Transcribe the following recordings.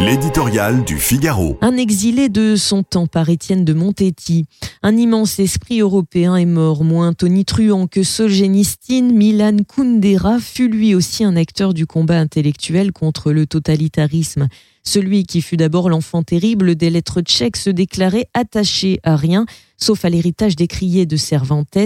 L'éditorial du Figaro. Un exilé de son temps par Étienne de Montetti. Un immense esprit européen est mort, moins tonitruant que Solzhenitsyn, Milan Kundera fut lui aussi un acteur du combat intellectuel contre le totalitarisme. Celui qui fut d'abord l'enfant terrible des lettres tchèques se déclarait attaché à rien, sauf à l'héritage décrié de Cervantes.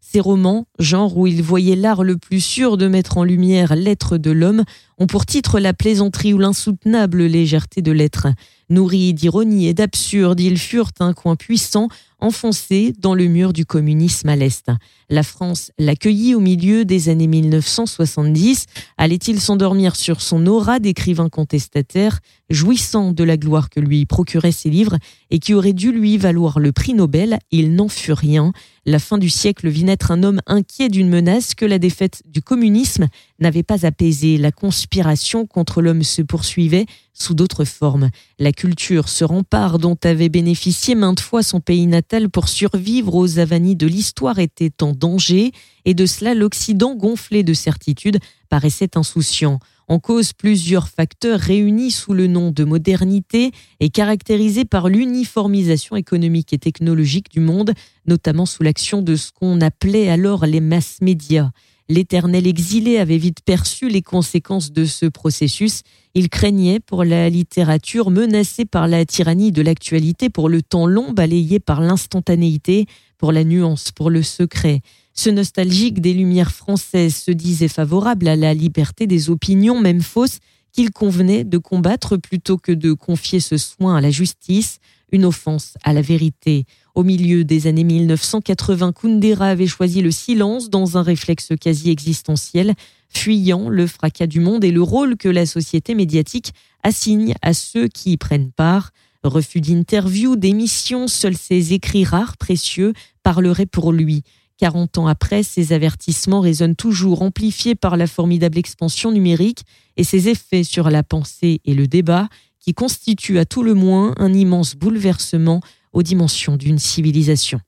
Ses romans, genre où il voyait l'art le plus sûr de mettre en lumière l'être de l'homme, ont pour titre la plaisanterie ou l'insoutenable légèreté de l'être. Nourris d'ironie et d'absurde, ils furent un coin puissant enfoncé dans le mur du communisme à l'Est. La France l'accueillit au milieu des années 1970. Allait-il s'endormir sur son aura d'écrivain contestataire, jouissant de la gloire que lui procuraient ses livres et qui aurait dû lui valoir le prix Nobel? Il n'en fut rien. La fin du siècle vit naître un homme inquiet d'une menace que la défaite du communisme n'avait pas apaisé. La conspiration contre l'homme se poursuivait sous d'autres formes. La culture, ce rempart dont avait bénéficié maintes fois son pays natal pour survivre aux avanies de l'histoire, était en danger, et de cela l'Occident, gonflé de certitude, paraissait insouciant. En cause plusieurs facteurs réunis sous le nom de modernité et caractérisés par l'uniformisation économique et technologique du monde, notamment sous l'action de ce qu'on appelait alors les masses médias. L'éternel exilé avait vite perçu les conséquences de ce processus. Il craignait pour la littérature menacée par la tyrannie de l'actualité, pour le temps long balayé par l'instantanéité, pour la nuance, pour le secret. Ce nostalgique des Lumières françaises se disait favorable à la liberté des opinions, même fausses, qu'il convenait de combattre plutôt que de confier ce soin à la justice, une offense à la vérité. Au milieu des années 1980, Kundera avait choisi le silence dans un réflexe quasi existentiel, fuyant le fracas du monde et le rôle que la société médiatique assigne à ceux qui y prennent part. Refus d'interview, d'émission, seuls ses écrits rares, précieux, parleraient pour lui. 40 ans après, ces avertissements résonnent toujours amplifiés par la formidable expansion numérique et ses effets sur la pensée et le débat qui constituent à tout le moins un immense bouleversement aux dimensions d'une civilisation.